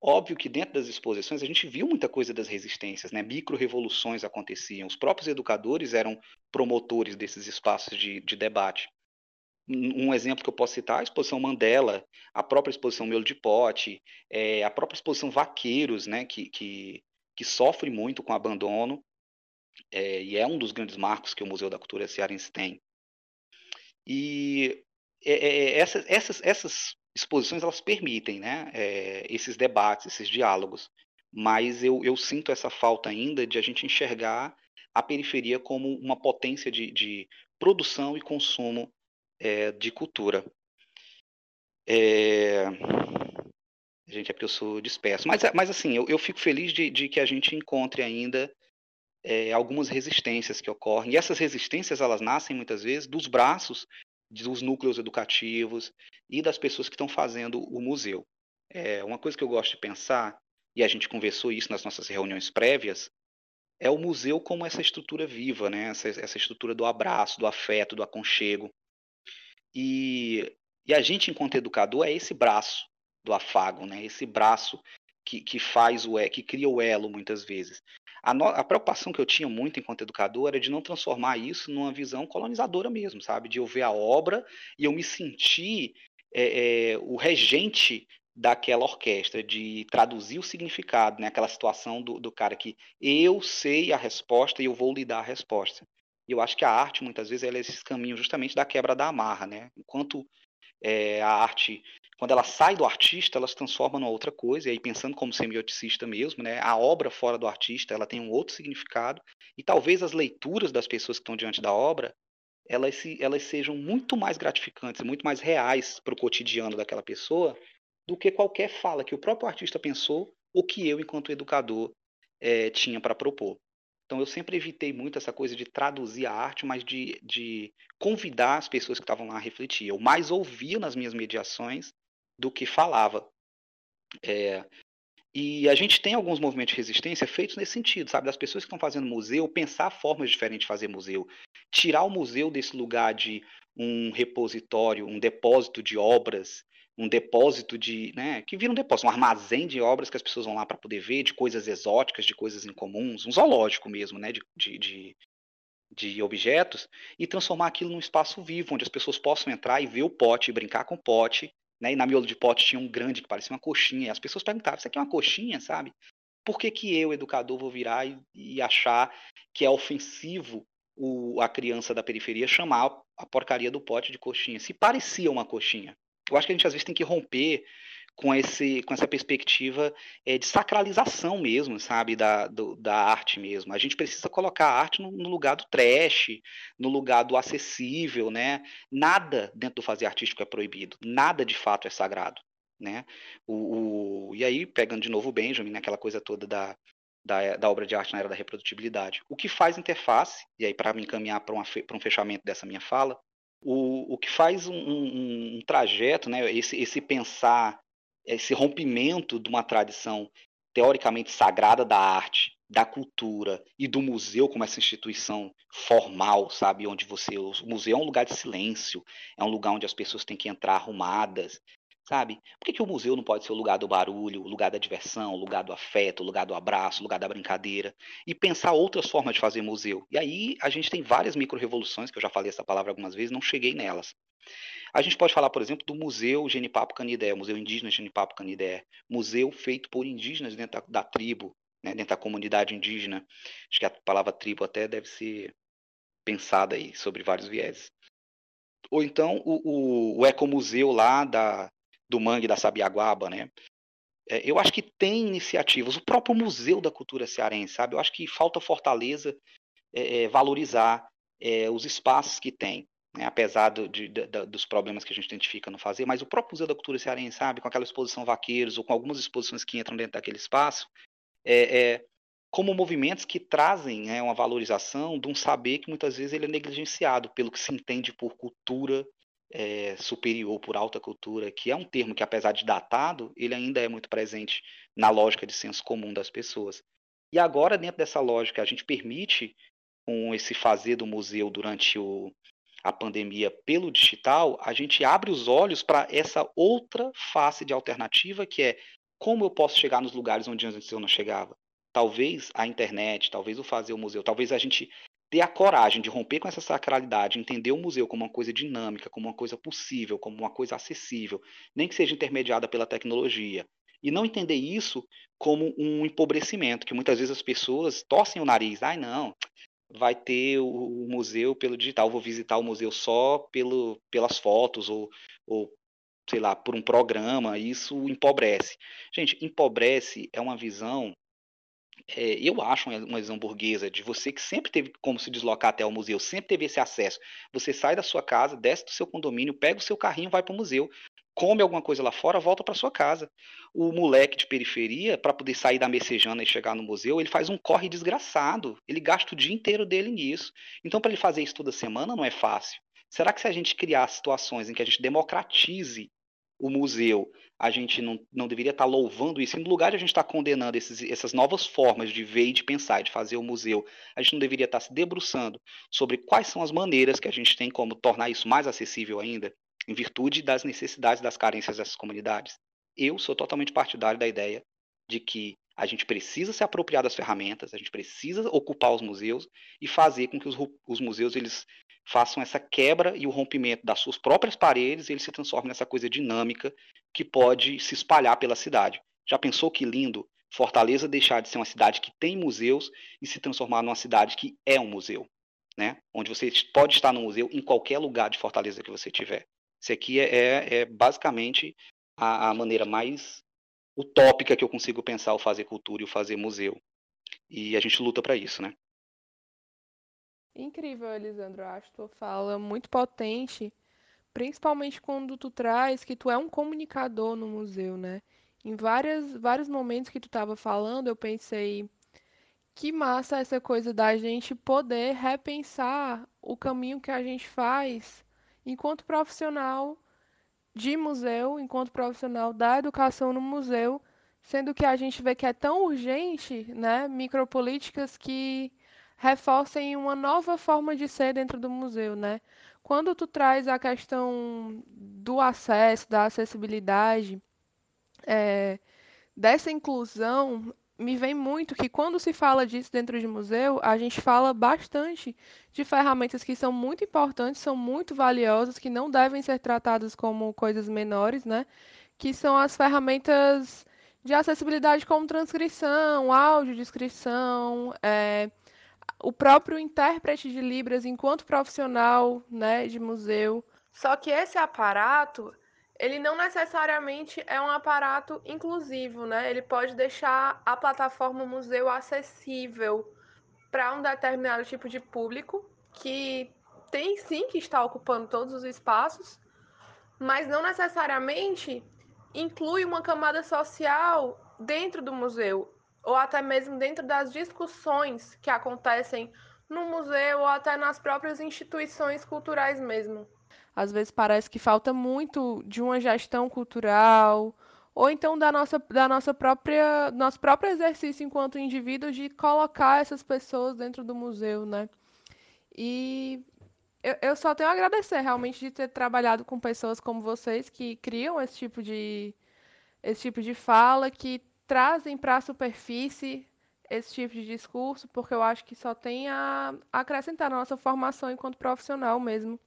Óbvio que dentro das exposições a gente viu muita coisa das resistências, né? micro-revoluções aconteciam, os próprios educadores eram promotores desses espaços de, de debate. Um exemplo que eu posso citar, a exposição Mandela, a própria exposição Miolo de Pote, é, a própria exposição Vaqueiros, né, que, que, que sofre muito com abandono, é, e é um dos grandes marcos que o Museu da Cultura Cearense tem. E é, é, é essas, essas, essas exposições elas permitem né, é, esses debates, esses diálogos, mas eu, eu, sinto essa falta ainda de a gente enxergar a periferia como uma potência de, de produção e consumo é, de cultura. É... Gente, é porque eu sou disperso. Mas, mas assim, eu, eu fico feliz de, de, que a gente encontre ainda é, algumas resistências que ocorrem. E essas resistências, elas nascem muitas vezes dos braços dos núcleos educativos e das pessoas que estão fazendo o museu. É, uma coisa que eu gosto de pensar, e a gente conversou isso nas nossas reuniões prévias, é o museu como essa estrutura viva, né? essa, essa estrutura do abraço, do afeto, do aconchego. E, e a gente, enquanto educador, é esse braço do afago, né? esse braço que, que faz o que cria o elo muitas vezes. A, no, a, preocupação que eu tinha muito enquanto educador era de não transformar isso numa visão colonizadora mesmo, sabe? De eu ver a obra e eu me sentir é, é, o regente daquela orquestra, de traduzir o significado, né? Aquela situação do, do cara que eu sei a resposta e eu vou lhe dar a resposta. E eu acho que a arte, muitas vezes, ela é esse caminho justamente da quebra da amarra, né? Enquanto é, a arte quando ela sai do artista, ela se transforma numa outra coisa, e aí pensando como semioticista mesmo, né, a obra fora do artista, ela tem um outro significado, e talvez as leituras das pessoas que estão diante da obra, elas, se, elas sejam muito mais gratificantes, muito mais reais para o cotidiano daquela pessoa, do que qualquer fala que o próprio artista pensou, ou que eu, enquanto educador, é, tinha para propor. Então eu sempre evitei muito essa coisa de traduzir a arte, mas de, de convidar as pessoas que estavam lá a refletir. Eu mais ouvia nas minhas mediações do que falava. É, e a gente tem alguns movimentos de resistência feitos nesse sentido, sabe? Das pessoas que estão fazendo museu, pensar formas diferentes de fazer museu. Tirar o museu desse lugar de um repositório, um depósito de obras, um depósito de. Né, que vira um depósito, um armazém de obras que as pessoas vão lá para poder ver, de coisas exóticas, de coisas incomuns, um zoológico mesmo, né? De, de, de, de objetos, e transformar aquilo num espaço vivo, onde as pessoas possam entrar e ver o pote, brincar com o pote, né? E na miolo de pote tinha um grande que parecia uma coxinha. E as pessoas perguntavam: Isso aqui é uma coxinha, sabe? Por que, que eu, educador, vou virar e, e achar que é ofensivo o, a criança da periferia chamar a porcaria do pote de coxinha? Se parecia uma coxinha. Eu acho que a gente às vezes tem que romper com, esse, com essa perspectiva é, de sacralização mesmo, sabe, da, do, da arte mesmo. A gente precisa colocar a arte no, no, lugar do trash, no lugar do acessível, né? Nada dentro do fazer artístico é proibido, nada de fato é sagrado, né? O, o e aí, pegando de novo o Benjamin, né, aquela coisa toda da, da, da, obra de arte na era da reprodutibilidade. O que faz interface, e aí para me encaminhar para um fechamento dessa minha fala, o, o que faz um, um, um trajeto, né, esse, esse pensar esse rompimento de uma tradição teoricamente sagrada da arte, da cultura e do museu como essa instituição formal, sabe, onde você o museu é um lugar de silêncio, é um lugar onde as pessoas têm que entrar arrumadas, sabe? Por que, que o museu não pode ser o lugar do barulho, o lugar da diversão, o lugar do afeto, o lugar do abraço, o lugar da brincadeira? E pensar outras formas de fazer museu. E aí a gente tem várias micro-revoluções, que eu já falei essa palavra algumas vezes, não cheguei nelas. A gente pode falar, por exemplo, do Museu Genipapo Canidé, Museu Indígena Genipapo Canidé, museu feito por indígenas dentro da, da tribo, né, dentro da comunidade indígena. Acho que a palavra tribo até deve ser pensada aí sobre vários vieses. Ou então o, o, o ecomuseu lá da, do Mangue da Sabiaguaba, né? É, eu acho que tem iniciativas, o próprio Museu da Cultura Cearense, sabe? Eu acho que falta Fortaleza é, é, valorizar é, os espaços que tem, né? apesar do, de, de, dos problemas que a gente identifica no fazer, mas o próprio Museu da Cultura Cearense, sabe? Com aquela exposição Vaqueiros, ou com algumas exposições que entram dentro daquele espaço, é, é como movimentos que trazem né, uma valorização de um saber que muitas vezes ele é negligenciado pelo que se entende por cultura é, superior, por alta cultura, que é um termo que, apesar de datado, ele ainda é muito presente na lógica de senso comum das pessoas. E agora, dentro dessa lógica, a gente permite, com esse fazer do museu durante o, a pandemia pelo digital, a gente abre os olhos para essa outra face de alternativa, que é como eu posso chegar nos lugares onde antes eu não chegava. Talvez a internet, talvez o fazer o museu, talvez a gente ter a coragem de romper com essa sacralidade, entender o museu como uma coisa dinâmica, como uma coisa possível, como uma coisa acessível, nem que seja intermediada pela tecnologia. E não entender isso como um empobrecimento, que muitas vezes as pessoas torcem o nariz. Ai, não, vai ter o, museu pelo digital, vou visitar o museu só pelo, pelas fotos ou, ou, sei lá, por um programa. Isso empobrece. Gente, empobrece é uma visão é, eu acho uma visão burguesa de você que sempre teve como se deslocar até o museu, sempre teve esse acesso. Você sai da sua casa, desce do seu condomínio, pega o seu carrinho, vai para o museu, come alguma coisa lá fora, volta para sua casa. O moleque de periferia, para poder sair da Messejana e chegar no museu, ele faz um corre desgraçado. Ele gasta o dia inteiro dele nisso. Então, para ele fazer isso toda semana, não é fácil. Será que se a gente criar situações em que a gente democratize o museu, a gente não, não deveria estar louvando isso. E no lugar de a gente estar condenando esses, essas novas formas de ver e de pensar, de fazer o museu, a gente não deveria estar se debruçando sobre quais são as maneiras que a gente tem como tornar isso mais acessível ainda, em virtude das necessidades das carências dessas comunidades. Eu sou totalmente partidário da ideia de que a gente precisa se apropriar das ferramentas, a gente precisa ocupar os museus e fazer com que os, os museus eles façam essa quebra e o rompimento das suas próprias paredes e ele se transforme nessa coisa dinâmica que pode se espalhar pela cidade. Já pensou que lindo Fortaleza deixar de ser uma cidade que tem museus e se transformar numa cidade que é um museu, né? Onde você pode estar no museu em qualquer lugar de Fortaleza que você tiver. Isso aqui é, é, é basicamente a, a, maneira mais utópica que eu consigo pensar o fazer cultura e o fazer museu. E a gente luta para isso, né? Incrível, Elisandro. Acho tua fala muito potente, principalmente quando tu traz que tu é um comunicador no museu, né? Em várias, vários momentos que tu estava falando, eu pensei que massa essa coisa da gente poder repensar o caminho que a gente faz enquanto profissional de museu, enquanto profissional da educação no museu, sendo que a gente vê que é tão urgente, né, micropolíticas que reforcem uma nova forma de ser dentro do museu, né? Quando tu traz a questão do acesso, da acessibilidade, é, dessa inclusão, me vem muito que quando se fala disso dentro de museu, a gente fala bastante de ferramentas que são muito importantes, são muito valiosas, que não devem ser tratadas como coisas menores, né? Que são as ferramentas de acessibilidade como transcrição, audiodescrição, é, o próprio intérprete de Libras enquanto profissional né, de museu. Só que esse aparato ele não necessariamente é um aparato inclusivo, né? Ele pode deixar a plataforma museu acessível para um determinado tipo de público que tem sim que está ocupando todos os espaços, mas não necessariamente inclui uma camada social dentro do museu ou até mesmo dentro das discussões que acontecem no museu ou até nas próprias instituições culturais mesmo. Às vezes parece que falta muito de uma gestão cultural, ou então da nossa, da nossa própria, nosso próprio exercício enquanto indivíduo de colocar essas pessoas dentro do museu, né? E eu, eu só tenho a agradecer realmente de ter trabalhado com pessoas como vocês que criam esse tipo de, esse tipo de fala, que trazem para a superfície esse tipo de discurso, porque eu acho que só tem a acrescentar na nossa formação enquanto profissional mesmo.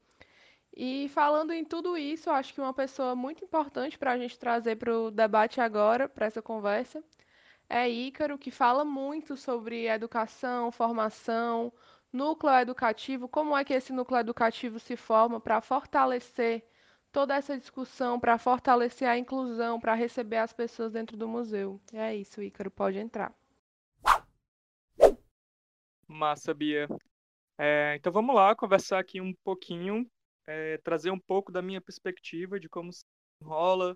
E falando em tudo isso, acho que uma pessoa muito importante para a gente trazer para o debate agora, para essa conversa, é Ícaro, que fala muito sobre educação, formação, núcleo educativo, como é que esse núcleo educativo se forma para fortalecer toda essa discussão, para fortalecer a inclusão, para receber as pessoas dentro do museu. É isso, Ícaro, pode entrar. Massa, Bia. É, então vamos lá conversar aqui um pouquinho, é, trazer um pouco da minha perspectiva de como se enrola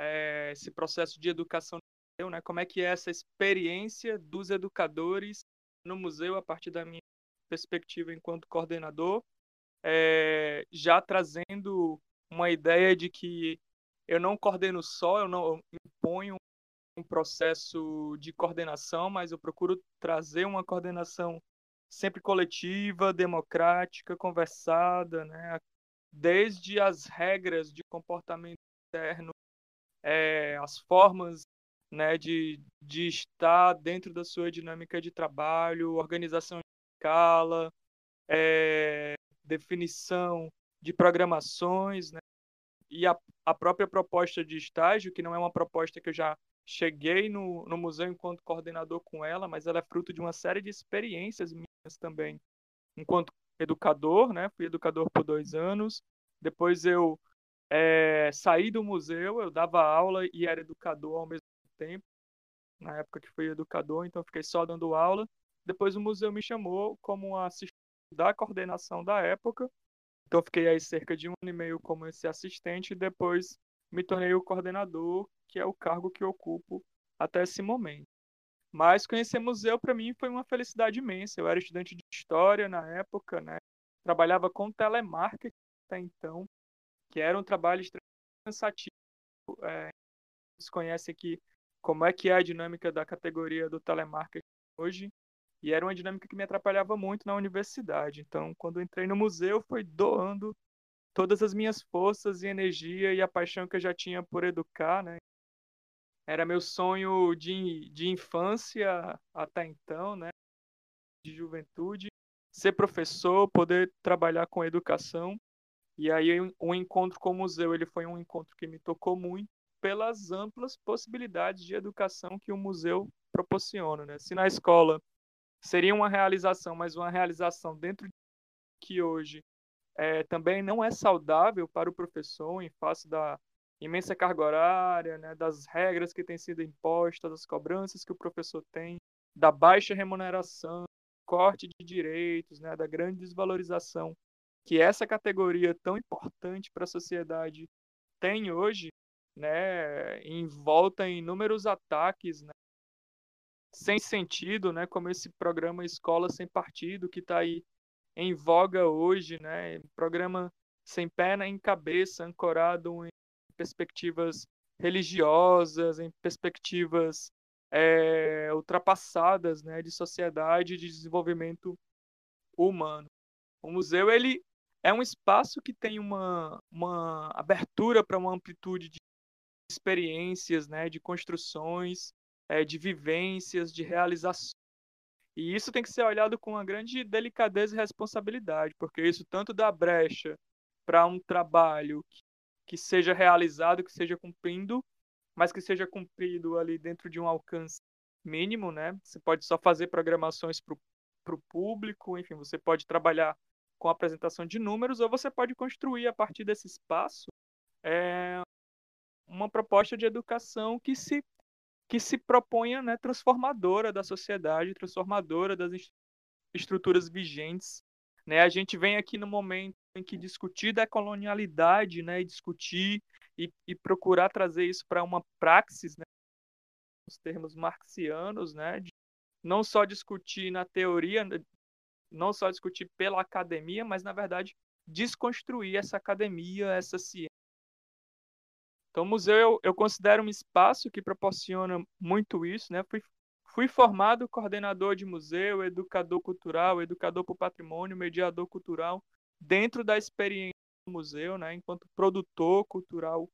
é, esse processo de educação no museu, né? Como é que é essa experiência dos educadores no museu a partir da minha perspectiva enquanto coordenador, é, já trazendo uma ideia de que eu não coordeno só, eu não imponho um processo de coordenação, mas eu procuro trazer uma coordenação sempre coletiva, democrática, conversada, né? Desde as regras de comportamento interno, é, as formas né, de, de estar dentro da sua dinâmica de trabalho, organização de escala, é, definição de programações, né, e a, a própria proposta de estágio, que não é uma proposta que eu já cheguei no, no museu enquanto coordenador com ela, mas ela é fruto de uma série de experiências minhas também, enquanto educador, né? Fui educador por dois anos. Depois eu é, saí do museu, eu dava aula e era educador ao mesmo tempo. Na época que fui educador, então fiquei só dando aula. Depois o museu me chamou como assistente da coordenação da época. Então fiquei aí cerca de um ano e meio como esse assistente e depois me tornei o coordenador que é o cargo que ocupo até esse momento. Mas conhecer museu para mim foi uma felicidade imensa. Eu era estudante de história na época, né? Trabalhava com telemarketing até então, que era um trabalho extremamente cansativo. É, vocês conhecem aqui como é que é a dinâmica da categoria do telemarketing hoje. E era uma dinâmica que me atrapalhava muito na universidade. Então, quando entrei no museu, foi doando todas as minhas forças e energia e a paixão que eu já tinha por educar, né? Era meu sonho de, de infância até então, né? De juventude, ser professor, poder trabalhar com educação. E aí o um encontro com o museu, ele foi um encontro que me tocou muito pelas amplas possibilidades de educação que o museu proporciona, né? Se na escola seria uma realização, mas uma realização dentro de que hoje é, também não é saudável para o professor em face da imensa carga horária, né, das regras que têm sido impostas, das cobranças que o professor tem, da baixa remuneração, corte de direitos, né, da grande desvalorização que essa categoria tão importante para a sociedade tem hoje, né, envolta em inúmeros ataques, né, sem sentido, né, como esse programa Escola Sem Partido, que está aí em voga hoje, né, programa sem pé nem cabeça, ancorado em perspectivas religiosas, em perspectivas é, ultrapassadas né, de sociedade de desenvolvimento humano. O museu ele é um espaço que tem uma, uma abertura para uma amplitude de experiências, né, de construções, é, de vivências, de realizações. E isso tem que ser olhado com uma grande delicadeza e responsabilidade, porque isso tanto dá brecha para um trabalho que que seja realizado, que seja cumprindo, mas que seja cumprido ali dentro de um alcance mínimo, né? Você pode só fazer programações para o público, enfim, você pode trabalhar com apresentação de números, ou você pode construir a partir desse espaço é, uma proposta de educação que se que se proponha né, transformadora da sociedade, transformadora das estruturas vigentes. Né? A gente vem aqui no momento em que discutir da colonialidade, né, e discutir e, e procurar trazer isso para uma praxis, né, os termos marxianos, né, de não só discutir na teoria, né, não só discutir pela academia, mas na verdade desconstruir essa academia, essa ciência. Então, o museu eu, eu considero um espaço que proporciona muito isso, né? Fui, fui formado coordenador de museu, educador cultural, educador para o patrimônio, mediador cultural dentro da experiência do museu, né, enquanto produtor cultural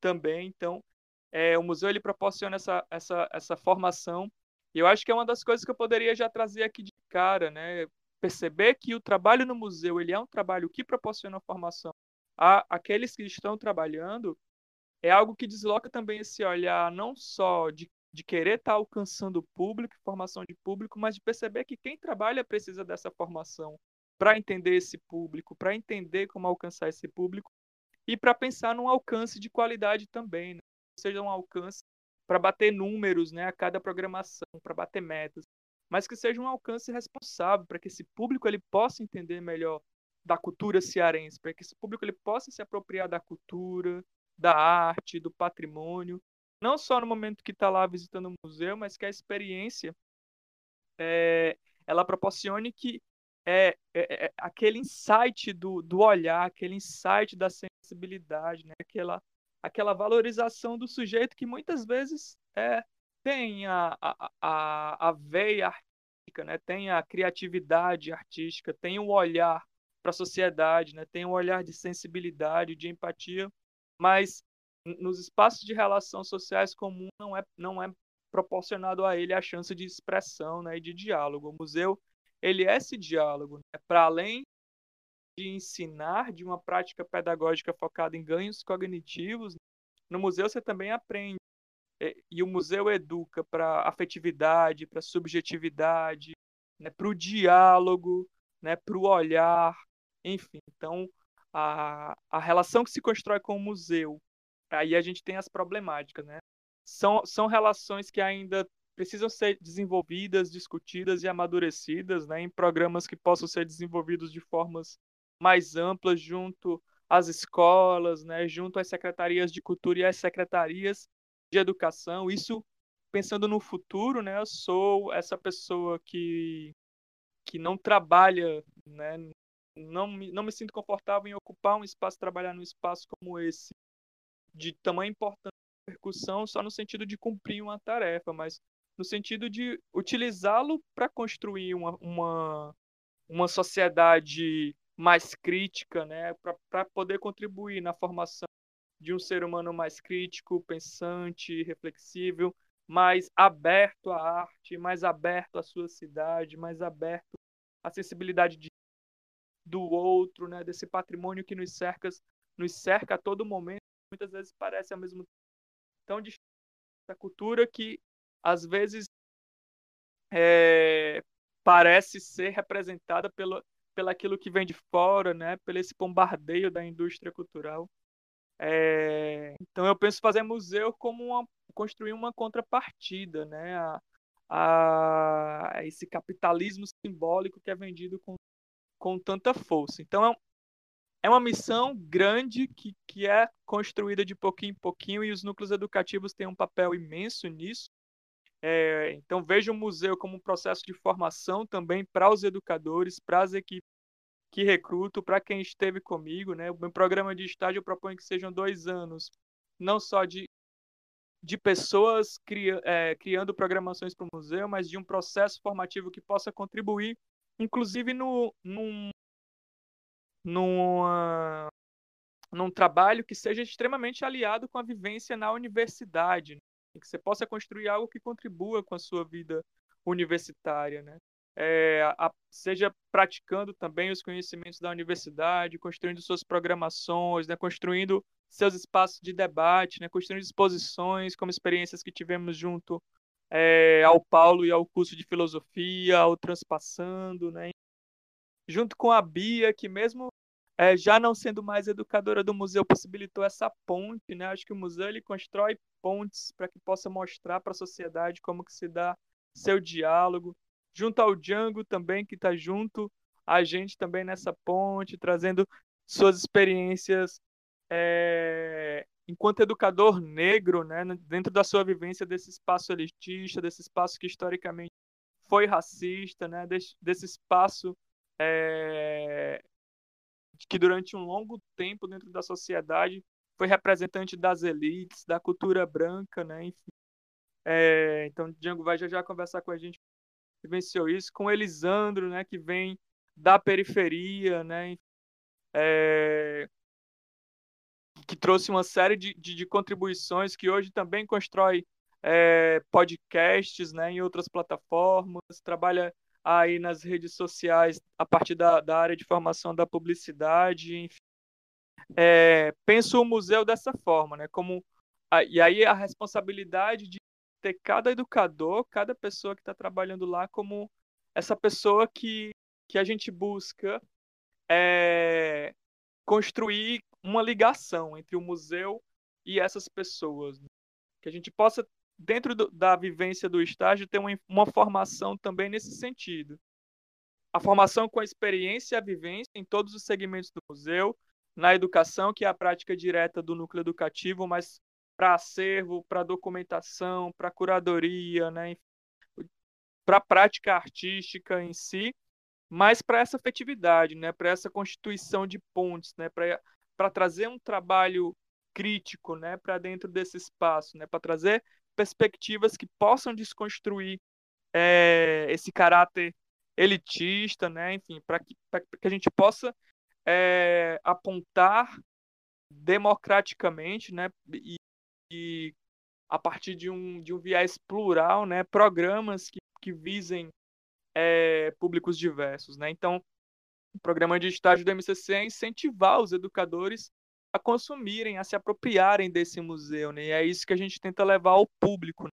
também. Então, é, o museu ele proporciona essa, essa, essa formação. E eu acho que é uma das coisas que eu poderia já trazer aqui de cara, né? Perceber que o trabalho no museu ele é um trabalho que proporciona formação a aqueles que estão trabalhando é algo que desloca também esse olhar não só de, de querer estar tá alcançando o público, formação de público, mas de perceber que quem trabalha precisa dessa formação para entender esse público, para entender como alcançar esse público e para pensar num alcance de qualidade também, né? seja um alcance para bater números, né, a cada programação, para bater metas, mas que seja um alcance responsável para que esse público ele possa entender melhor da cultura cearense, para que esse público ele possa se apropriar da cultura, da arte, do patrimônio, não só no momento que está lá visitando o museu, mas que a experiência é, ela proporcione que é, é, é, aquele insight do, do olhar, aquele insight da sensibilidade, né? aquela, aquela valorização do sujeito que muitas vezes é, tem a, a, a, a veia artística, né? tem a criatividade artística, tem o olhar para a sociedade, né? tem um olhar de sensibilidade, de empatia mas nos espaços de relação sociais comum não é, não é proporcionado a ele a chance de expressão né, e de diálogo. O museu ele é esse diálogo, né? para além de ensinar de uma prática pedagógica focada em ganhos cognitivos, no museu você também aprende. E o museu educa para afetividade, para subjetividade, né, para o diálogo, né, para o olhar, enfim. Então, a, a relação que se constrói com o museu, aí a gente tem as problemáticas, né? São, são relações que ainda precisam ser desenvolvidas, discutidas e amadurecidas, né, em programas que possam ser desenvolvidos de formas mais amplas junto às escolas, né, junto às secretarias de cultura e às secretarias de educação. Isso pensando no futuro, né, eu sou essa pessoa que que não trabalha né, não me, não me sinto confortável em ocupar um espaço, trabalhar num espaço como esse, de tamanha importância percussão, só no sentido de cumprir uma tarefa, mas no sentido de utilizá-lo para construir uma, uma, uma sociedade mais crítica, né, para poder contribuir na formação de um ser humano mais crítico, pensante, reflexível, mais aberto à arte, mais aberto à sua cidade, mais aberto à sensibilidade de do outro, né, desse patrimônio que nos cerca, nos cerca a todo momento, muitas vezes parece ao mesmo tempo tão distante da cultura que às vezes é, parece ser representada pelo, pelo aquilo que vem de fora, né, pelo esse bombardeio da indústria cultural. É, então eu penso fazer museu como uma, construir uma contrapartida, né, a, a, esse capitalismo simbólico que é vendido com com tanta força. Então é, é uma missão grande que, que é construída de pouquinho em pouquinho e os núcleos educativos têm um papel imenso nisso. É, então vejo o museu como um processo de formação também para os educadores, para as equipes que recruto, para quem esteve comigo. Né? O meu programa de estágio eu proponho que sejam dois anos, não só de, de pessoas é, criando programações para o museu, mas de um processo formativo que possa contribuir inclusive no, num, numa, num trabalho que seja extremamente aliado com a vivência na universidade, né? que você possa construir algo que contribua com a sua vida universitária, né? É, a, seja praticando também os conhecimentos da universidade, construindo suas programações, né? construindo seus espaços de debate, né? construindo exposições, como experiências que tivemos junto é, ao Paulo e ao curso de filosofia, ao Transpassando, né? Junto com a Bia, que mesmo é, já não sendo mais educadora do museu, possibilitou essa ponte, né? Acho que o museu ele constrói pontes para que possa mostrar para a sociedade como que se dá seu diálogo. Junto ao Django também, que está junto a gente também nessa ponte, trazendo suas experiências é, enquanto educador negro, né, dentro da sua vivência desse espaço elitista, desse espaço que historicamente foi racista, né, desse, desse espaço é, que durante um longo tempo dentro da sociedade foi representante das elites, da cultura branca, né, enfim. É, então, Django vai já já conversar com a gente vivenciou isso, com Elisandro, né, que vem da periferia, né, é, que trouxe uma série de, de, de, contribuições, que hoje também constrói é, podcasts né, em outras plataformas, trabalha aí nas redes sociais a partir da, da área de formação da publicidade, enfim. É, penso o museu dessa forma, né? Como e aí a responsabilidade de ter cada educador, cada pessoa que está trabalhando lá como essa pessoa que, que a gente busca é, construir uma ligação entre o museu e essas pessoas. Né? Que a gente possa, dentro do, da vivência do estágio, ter uma, uma formação também nesse sentido. A formação com a experiência e a vivência em todos os segmentos do museu, na educação, que é a prática direta do núcleo educativo, mas para acervo, para documentação, para curadoria, né, para a prática artística em si, mas para essa afetividade, né, para essa constituição de pontes, né, para trazer um trabalho crítico né, para dentro desse espaço, né, para trazer perspectivas que possam desconstruir é, esse caráter elitista, né, enfim, para que, que a gente possa é, apontar democraticamente né, e, e, a partir de um, de um viés plural, né, programas que, que visem é, públicos diversos. Né? Então, o programa de estágio do MCC é incentivar os educadores a consumirem, a se apropriarem desse museu, né? E é isso que a gente tenta levar ao público, né?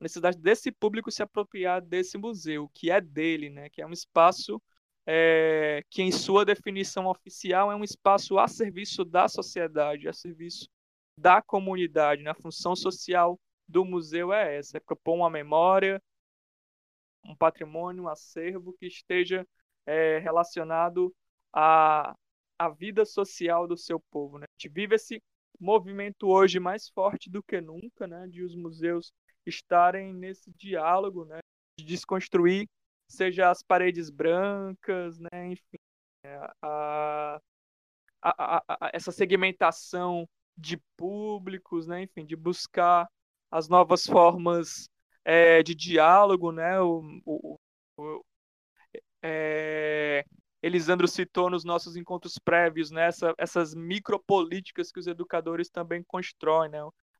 a necessidade desse público se apropriar desse museu, que é dele, né? Que é um espaço é, que, em sua definição oficial, é um espaço a serviço da sociedade, a serviço da comunidade. Né? A função social do museu é essa: é propor uma memória, um patrimônio, um acervo que esteja é, relacionado à, à vida social do seu povo. Né? A gente vive esse movimento hoje mais forte do que nunca, né? de os museus estarem nesse diálogo, né? de desconstruir, seja as paredes brancas, né? enfim, é, a, a, a, essa segmentação de públicos, né? enfim, de buscar as novas formas é, de diálogo, né? O, o, o é, Elisandro citou nos nossos encontros prévios, né? Essa, essas micropolíticas que os educadores também constroem, né?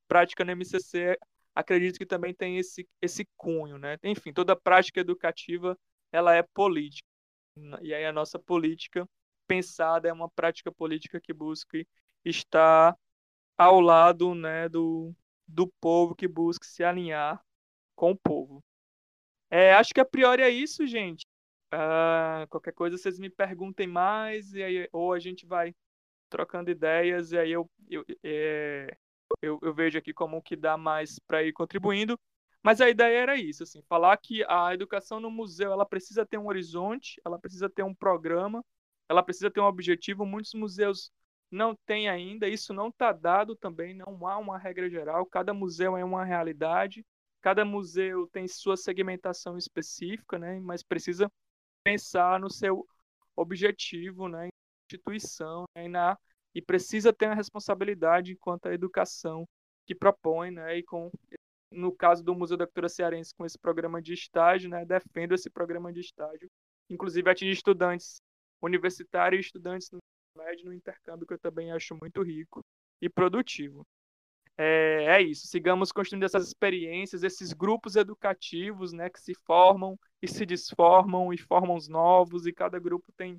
Prática no MCC, acredito que também tem esse, esse cunho, né? Enfim, toda prática educativa, ela é política. E aí a nossa política pensada é uma prática política que busque estar ao lado, né, do, do povo que busca se alinhar com o povo. É, acho que a priori é isso, gente. Uh, qualquer coisa vocês me perguntem mais, e aí, ou a gente vai trocando ideias, e aí eu, eu, é, eu, eu vejo aqui como que dá mais para ir contribuindo. Mas a ideia era isso, assim, falar que a educação no museu ela precisa ter um horizonte, ela precisa ter um programa, ela precisa ter um objetivo. Muitos museus não têm ainda, isso não está dado também, não há uma regra geral, cada museu é uma realidade. Cada museu tem sua segmentação específica, né? Mas precisa pensar no seu objetivo, né? Instituição, né? E, na, e precisa ter uma responsabilidade enquanto a educação que propõe, né? E com no caso do Museu da Cultura Cearense, com esse programa de estágio, né? Defendo esse programa de estágio, inclusive atingir estudantes universitários e estudantes no médio no intercâmbio, que eu também acho muito rico e produtivo é, é, isso. Sigamos construindo essas experiências, esses grupos educativos, né, que se formam e se desformam e formam os novos, e cada grupo tem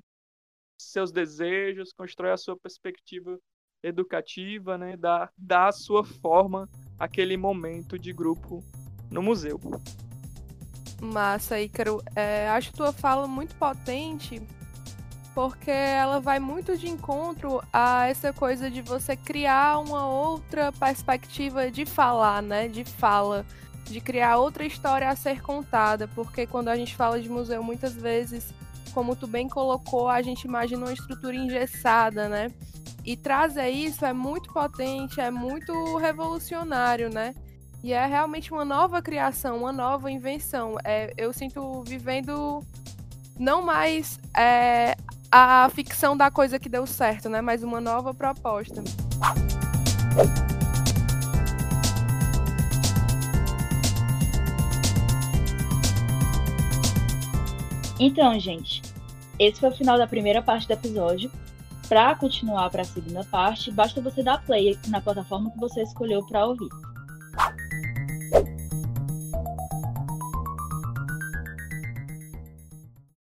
seus desejos, constrói a sua perspectiva educativa, né, dá, dá a sua forma aquele momento de grupo no museu. Massa, Ícaro. É, acho tua fala muito potente porque ela vai muito de encontro a essa coisa de você criar uma outra perspectiva de falar, né? De fala, de criar outra história a ser contada, porque quando a gente fala de museu, muitas vezes, como tu bem colocou, a gente imagina uma estrutura engessada, né? E trazer isso é muito potente, é muito revolucionário, né? E é realmente uma nova criação, uma nova invenção. É, eu sinto vivendo não mais é, a ficção da coisa que deu certo, né? Mas uma nova proposta. Então, gente, esse foi o final da primeira parte do episódio. para continuar para a segunda parte, basta você dar play na plataforma que você escolheu para ouvir.